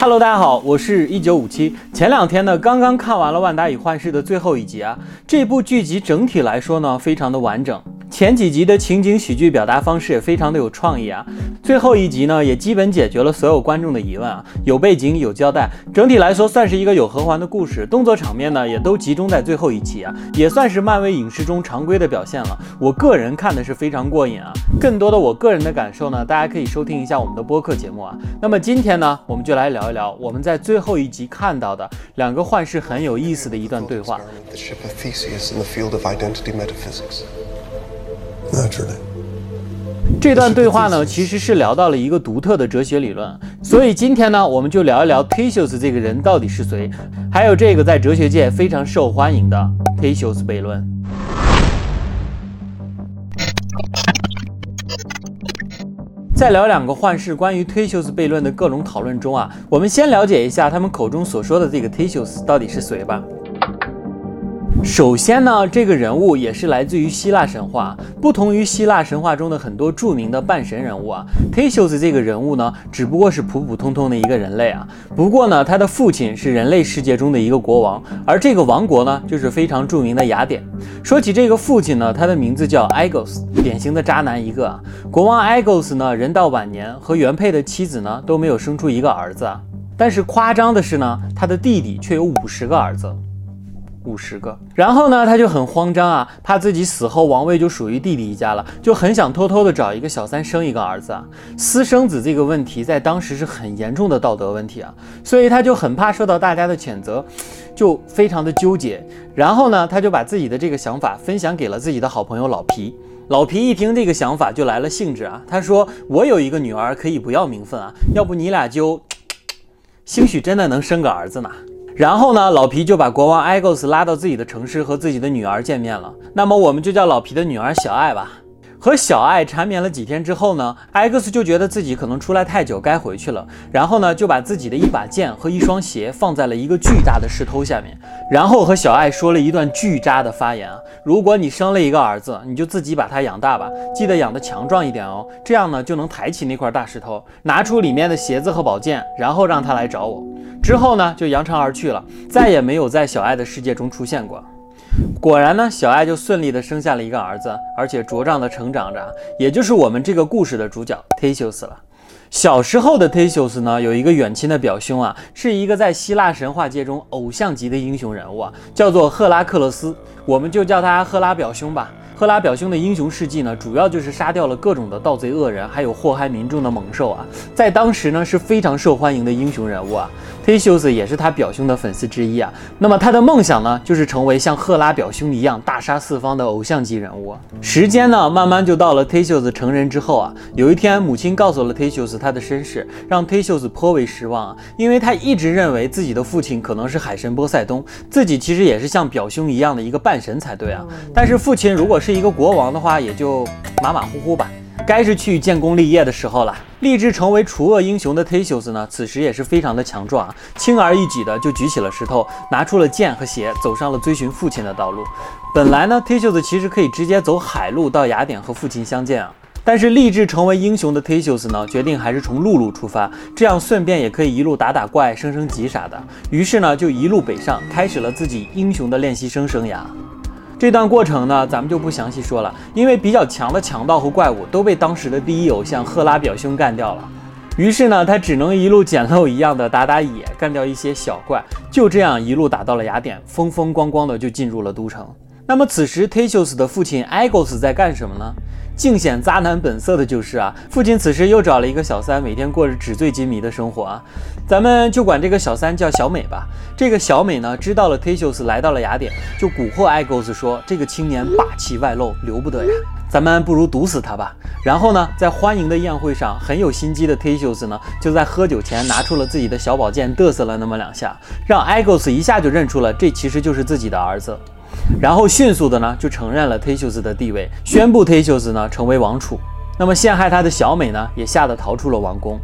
Hello，大家好，我是一九五七。前两天呢，刚刚看完了《万达与幻视》的最后一集啊。这部剧集整体来说呢，非常的完整。前几集的情景喜剧表达方式也非常的有创意啊，最后一集呢也基本解决了所有观众的疑问啊，有背景有交代，整体来说算是一个有合环的故事，动作场面呢也都集中在最后一集啊，也算是漫威影视中常规的表现了。我个人看的是非常过瘾啊，更多的我个人的感受呢，大家可以收听一下我们的播客节目啊。那么今天呢，我们就来聊一聊我们在最后一集看到的两个幻视很有意思的一段对话。这段对话呢，其实是聊到了一个独特的哲学理论，所以今天呢，我们就聊一聊 t e s i u s 这个人到底是谁，还有这个在哲学界非常受欢迎的 t e s i u s 悖论。在聊两个幻视关于忒修斯悖论的各种讨论中啊，我们先了解一下他们口中所说的这个忒修斯到底是谁吧。首先呢，这个人物也是来自于希腊神话，不同于希腊神话中的很多著名的半神人物啊，Theseus 这个人物呢，只不过是普普通通的一个人类啊。不过呢，他的父亲是人类世界中的一个国王，而这个王国呢，就是非常著名的雅典。说起这个父亲呢，他的名字叫 Agos，典型的渣男一个啊。国王 Agos 呢，人到晚年和原配的妻子呢，都没有生出一个儿子。但是夸张的是呢，他的弟弟却有五十个儿子。五十个，然后呢，他就很慌张啊，怕自己死后王位就属于弟弟一家了，就很想偷偷的找一个小三生一个儿子啊。私生子这个问题在当时是很严重的道德问题啊，所以他就很怕受到大家的谴责，就非常的纠结。然后呢，他就把自己的这个想法分享给了自己的好朋友老皮。老皮一听这个想法就来了兴致啊，他说：“我有一个女儿，可以不要名分啊，要不你俩就，兴许真的能生个儿子呢。”然后呢，老皮就把国王艾格斯拉到自己的城市和自己的女儿见面了。那么我们就叫老皮的女儿小爱吧。和小爱缠绵了几天之后呢，X 就觉得自己可能出来太久，该回去了。然后呢，就把自己的一把剑和一双鞋放在了一个巨大的石头下面，然后和小爱说了一段巨渣的发言啊。如果你生了一个儿子，你就自己把他养大吧，记得养得强壮一点哦，这样呢就能抬起那块大石头，拿出里面的鞋子和宝剑，然后让他来找我。之后呢，就扬长而去了，再也没有在小爱的世界中出现过。果然呢，小爱就顺利的生下了一个儿子，而且茁壮的成长着，也就是我们这个故事的主角 Theseus 了。小时候的 Theseus 呢，有一个远亲的表兄啊，是一个在希腊神话界中偶像级的英雄人物啊，叫做赫拉克勒斯，我们就叫他赫拉表兄吧。赫拉表兄的英雄事迹呢，主要就是杀掉了各种的盗贼恶人，还有祸害民众的猛兽啊，在当时呢是非常受欢迎的英雄人物啊。Theseus 也是他表兄的粉丝之一啊。那么他的梦想呢，就是成为像赫拉表兄一样大杀四方的偶像级人物。时间呢，慢慢就到了 Theseus 成人之后啊。有一天，母亲告诉了 Theseus 他的身世，让 Theseus 颇为失望啊，因为他一直认为自己的父亲可能是海神波塞冬，自己其实也是像表兄一样的一个半神才对啊。但是父亲如果是是一个国王的话，也就马马虎虎吧。该是去建功立业的时候了。立志成为除恶英雄的 Theseus 呢，此时也是非常的强壮啊，轻而易举的就举起了石头，拿出了剑和鞋，走上了追寻父亲的道路。本来呢，Theseus 其实可以直接走海路到雅典和父亲相见啊，但是立志成为英雄的 Theseus 呢，决定还是从陆路出发，这样顺便也可以一路打打怪、升升级啥的。于是呢，就一路北上，开始了自己英雄的练习生生涯。这段过程呢，咱们就不详细说了，因为比较强的强盗和怪物都被当时的第一偶像赫拉表兄干掉了。于是呢，他只能一路捡漏一样的打打野，干掉一些小怪，就这样一路打到了雅典，风风光光的就进入了都城。那么此时 Titus 的父亲 Agos 在干什么呢？尽显渣男本色的就是啊，父亲此时又找了一个小三，每天过着纸醉金迷的生活啊。咱们就管这个小三叫小美吧。这个小美呢，知道了 Theseus 来到了雅典，就蛊惑 Igos 说：“这个青年霸气外露，留不得呀，咱们不如毒死他吧。”然后呢，在欢迎的宴会上，很有心机的 Theseus 呢，就在喝酒前拿出了自己的小宝剑，嘚瑟了那么两下，让 Igos 一下就认出了这其实就是自己的儿子。然后迅速的呢就承认了忒修斯的地位，宣布忒修斯呢成为王储。那么陷害他的小美呢也吓得逃出了王宫。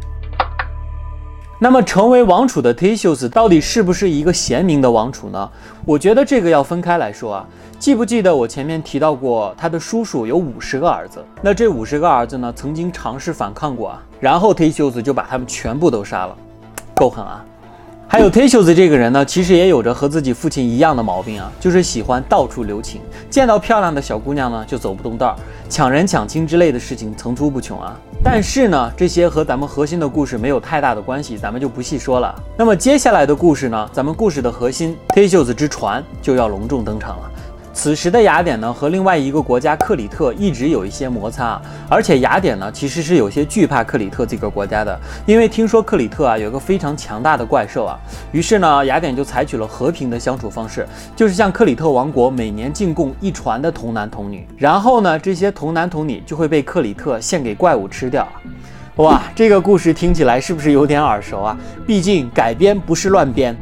那么成为王储的忒修斯到底是不是一个贤明的王储呢？我觉得这个要分开来说啊。记不记得我前面提到过他的叔叔有五十个儿子？那这五十个儿子呢曾经尝试反抗过啊，然后忒修斯就把他们全部都杀了。够狠啊！还有忒修斯这个人呢，其实也有着和自己父亲一样的毛病啊，就是喜欢到处留情，见到漂亮的小姑娘呢就走不动道儿，抢人抢亲之类的事情层出不穷啊。但是呢，这些和咱们核心的故事没有太大的关系，咱们就不细说了。那么接下来的故事呢，咱们故事的核心忒修斯之船就要隆重登场了。此时的雅典呢，和另外一个国家克里特一直有一些摩擦，而且雅典呢，其实是有些惧怕克里特这个国家的，因为听说克里特啊有个非常强大的怪兽啊，于是呢，雅典就采取了和平的相处方式，就是向克里特王国每年进贡一船的童男童女，然后呢，这些童男童女就会被克里特献给怪物吃掉。哇，这个故事听起来是不是有点耳熟啊？毕竟改编不是乱编。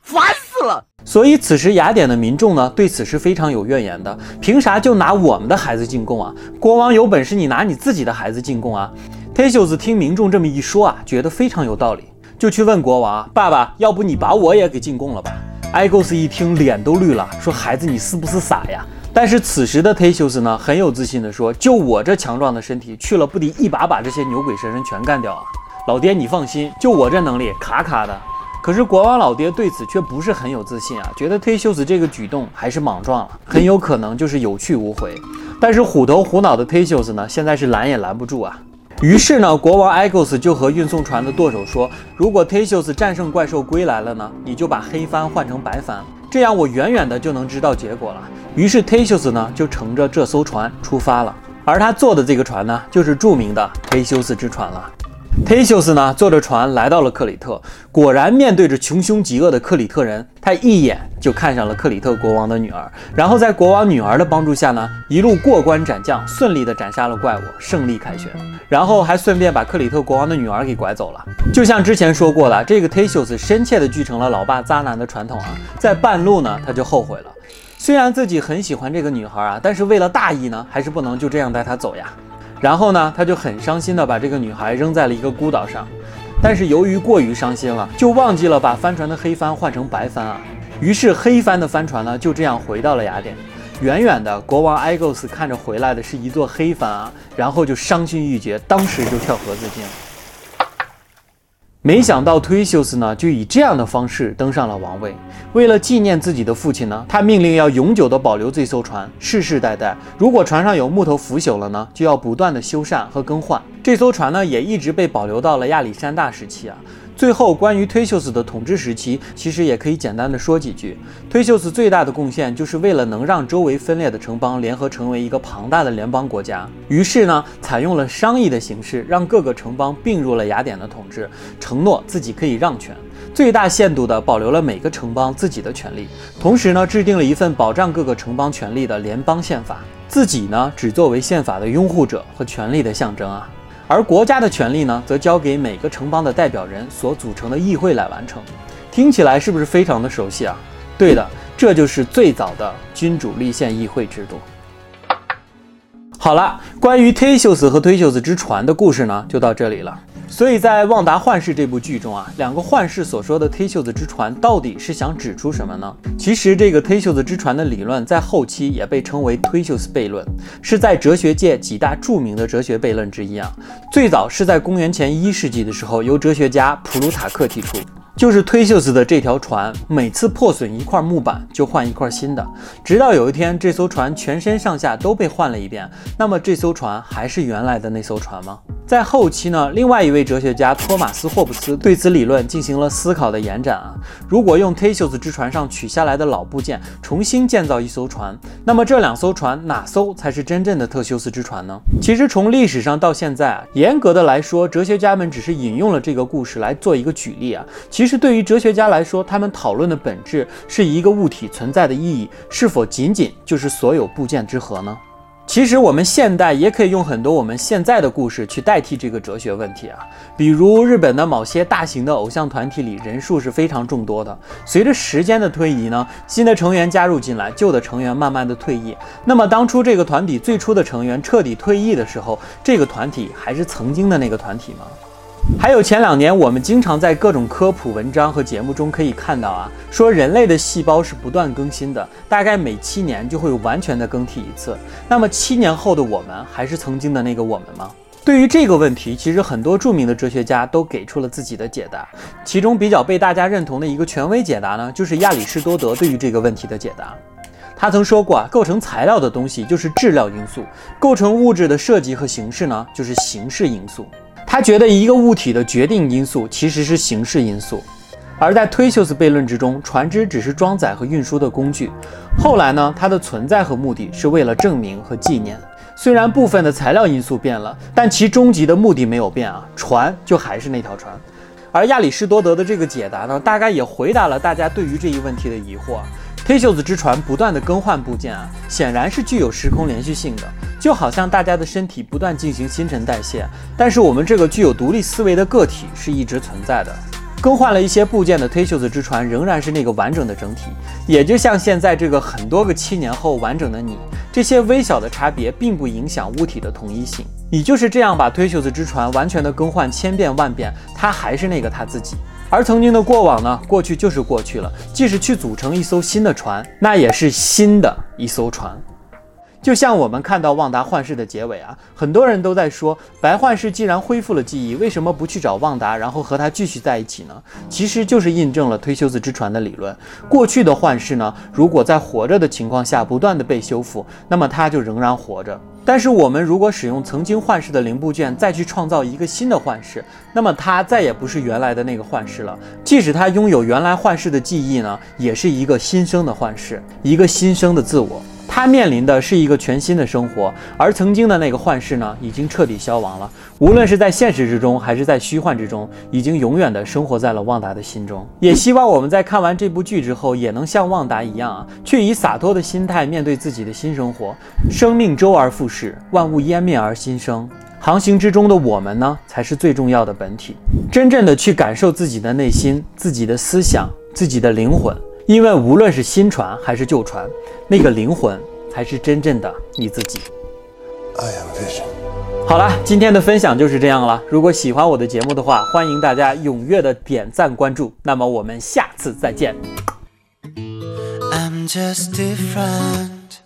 烦死了！所以此时雅典的民众呢，对此是非常有怨言的。凭啥就拿我们的孩子进贡啊？国王有本事你拿你自己的孩子进贡啊？忒修斯听民众这么一说啊，觉得非常有道理，就去问国王：“爸爸，要不你把我也给进贡了吧？”埃勾斯一听脸都绿了，说：“孩子，你是不是傻呀？”但是此时的忒修斯呢，很有自信地说：“就我这强壮的身体，去了不得一把把这些牛鬼蛇神全干掉啊！老爹你放心，就我这能力，卡卡的。”可是国王老爹对此却不是很有自信啊，觉得忒修斯这个举动还是莽撞了，很有可能就是有去无回。但是虎头虎脑的忒修斯呢，现在是拦也拦不住啊。于是呢，国王埃勾斯就和运送船的舵手说：“如果忒修斯战胜怪兽归来了呢，你就把黑帆换成白帆，这样我远远的就能知道结果了。”于是忒修斯呢就乘着这艘船出发了，而他坐的这个船呢，就是著名的忒修斯之船了。忒修斯呢，坐着船来到了克里特，果然面对着穷凶极恶的克里特人，他一眼就看上了克里特国王的女儿，然后在国王女儿的帮助下呢，一路过关斩将，顺利的斩杀了怪物，胜利凯旋，然后还顺便把克里特国王的女儿给拐走了。就像之前说过的，这个忒修斯深切的继承了老爸渣男的传统啊，在半路呢，他就后悔了，虽然自己很喜欢这个女孩啊，但是为了大义呢，还是不能就这样带她走呀。然后呢，他就很伤心的把这个女孩扔在了一个孤岛上，但是由于过于伤心了，就忘记了把帆船的黑帆换成白帆啊。于是黑帆的帆船呢，就这样回到了雅典。远远的国王埃勾斯看着回来的是一座黑帆啊，然后就伤心欲绝，当时就跳河自尽了。没想到忒修斯呢，就以这样的方式登上了王位。为了纪念自己的父亲呢，他命令要永久的保留这艘船，世世代代。如果船上有木头腐朽了呢，就要不断的修缮和更换。这艘船呢，也一直被保留到了亚历山大时期啊。最后，关于忒修斯的统治时期，其实也可以简单的说几句。忒修斯最大的贡献，就是为了能让周围分裂的城邦联合成为一个庞大的联邦国家，于是呢，采用了商议的形式，让各个城邦并入了雅典的统治，承诺自己可以让权，最大限度的保留了每个城邦自己的权利，同时呢，制定了一份保障各个城邦权利的联邦宪法，自己呢，只作为宪法的拥护者和权力的象征啊。而国家的权力呢，则交给每个城邦的代表人所组成的议会来完成。听起来是不是非常的熟悉啊？对的，这就是最早的君主立宪议会制度。好了，关于忒修斯和忒修斯之船的故事呢，就到这里了。所以在《旺达幻视》这部剧中啊，两个幻视所说的忒修斯之船到底是想指出什么呢？其实这个忒修斯之船的理论在后期也被称为忒修斯悖论，是在哲学界几大著名的哲学悖论之一啊。最早是在公元前一世纪的时候，由哲学家普鲁塔克提出。就是忒修斯的这条船，每次破损一块木板就换一块新的，直到有一天这艘船全身上下都被换了一遍，那么这艘船还是原来的那艘船吗？在后期呢，另外一位哲学家托马斯霍布斯对此理论进行了思考的延展啊。如果用忒修斯之船上取下来的老部件重新建造一艘船，那么这两艘船哪艘才是真正的特修斯之船呢？其实从历史上到现在啊，严格的来说，哲学家们只是引用了这个故事来做一个举例啊。其实对于哲学家来说，他们讨论的本质是一个物体存在的意义是否仅仅就是所有部件之和呢？其实我们现代也可以用很多我们现在的故事去代替这个哲学问题啊，比如日本的某些大型的偶像团体里人数是非常众多的，随着时间的推移呢，新的成员加入进来，旧的成员慢慢的退役。那么当初这个团体最初的成员彻底退役的时候，这个团体还是曾经的那个团体吗？还有前两年，我们经常在各种科普文章和节目中可以看到啊，说人类的细胞是不断更新的，大概每七年就会完全的更替一次。那么七年后的我们还是曾经的那个我们吗？对于这个问题，其实很多著名的哲学家都给出了自己的解答。其中比较被大家认同的一个权威解答呢，就是亚里士多德对于这个问题的解答。他曾说过啊，构成材料的东西就是质料因素，构成物质的设计和形式呢，就是形式因素。他觉得一个物体的决定因素其实是形式因素。而在忒修斯悖论之中，船只只是装载和运输的工具。后来呢，它的存在和目的是为了证明和纪念。虽然部分的材料因素变了，但其终极的目的没有变啊，船就还是那条船。而亚里士多德的这个解答呢，大概也回答了大家对于这一问题的疑惑。忒修斯之船不断的更换部件啊，显然是具有时空连续性的，就好像大家的身体不断进行新陈代谢，但是我们这个具有独立思维的个体是一直存在的。更换了一些部件的忒修斯之船仍然是那个完整的整体，也就像现在这个很多个七年后完整的你，这些微小的差别并不影响物体的统一性。你就是这样把忒修斯之船完全的更换千遍万遍，它还是那个它自己。而曾经的过往呢？过去就是过去了，即使去组成一艘新的船，那也是新的一艘船。就像我们看到旺达幻视的结尾啊，很多人都在说，白幻视既然恢复了记忆，为什么不去找旺达，然后和他继续在一起呢？其实就是印证了推修斯之船的理论。过去的幻视呢，如果在活着的情况下不断的被修复，那么它就仍然活着。但是我们如果使用曾经幻视的零部件再去创造一个新的幻视，那么它再也不是原来的那个幻视了。即使它拥有原来幻视的记忆呢，也是一个新生的幻视，一个新生的自我。他面临的是一个全新的生活，而曾经的那个幻视呢，已经彻底消亡了。无论是在现实之中，还是在虚幻之中，已经永远的生活在了旺达的心中。也希望我们在看完这部剧之后，也能像旺达一样啊，去以洒脱的心态面对自己的新生活。生命周而复始，万物湮灭而新生。航行之中的我们呢，才是最重要的本体。真正的去感受自己的内心、自己的思想、自己的灵魂。因为无论是新船还是旧船，那个灵魂才是真正的你自己。好了，今天的分享就是这样了。如果喜欢我的节目的话，欢迎大家踊跃的点赞关注。那么我们下次再见。I'm just different.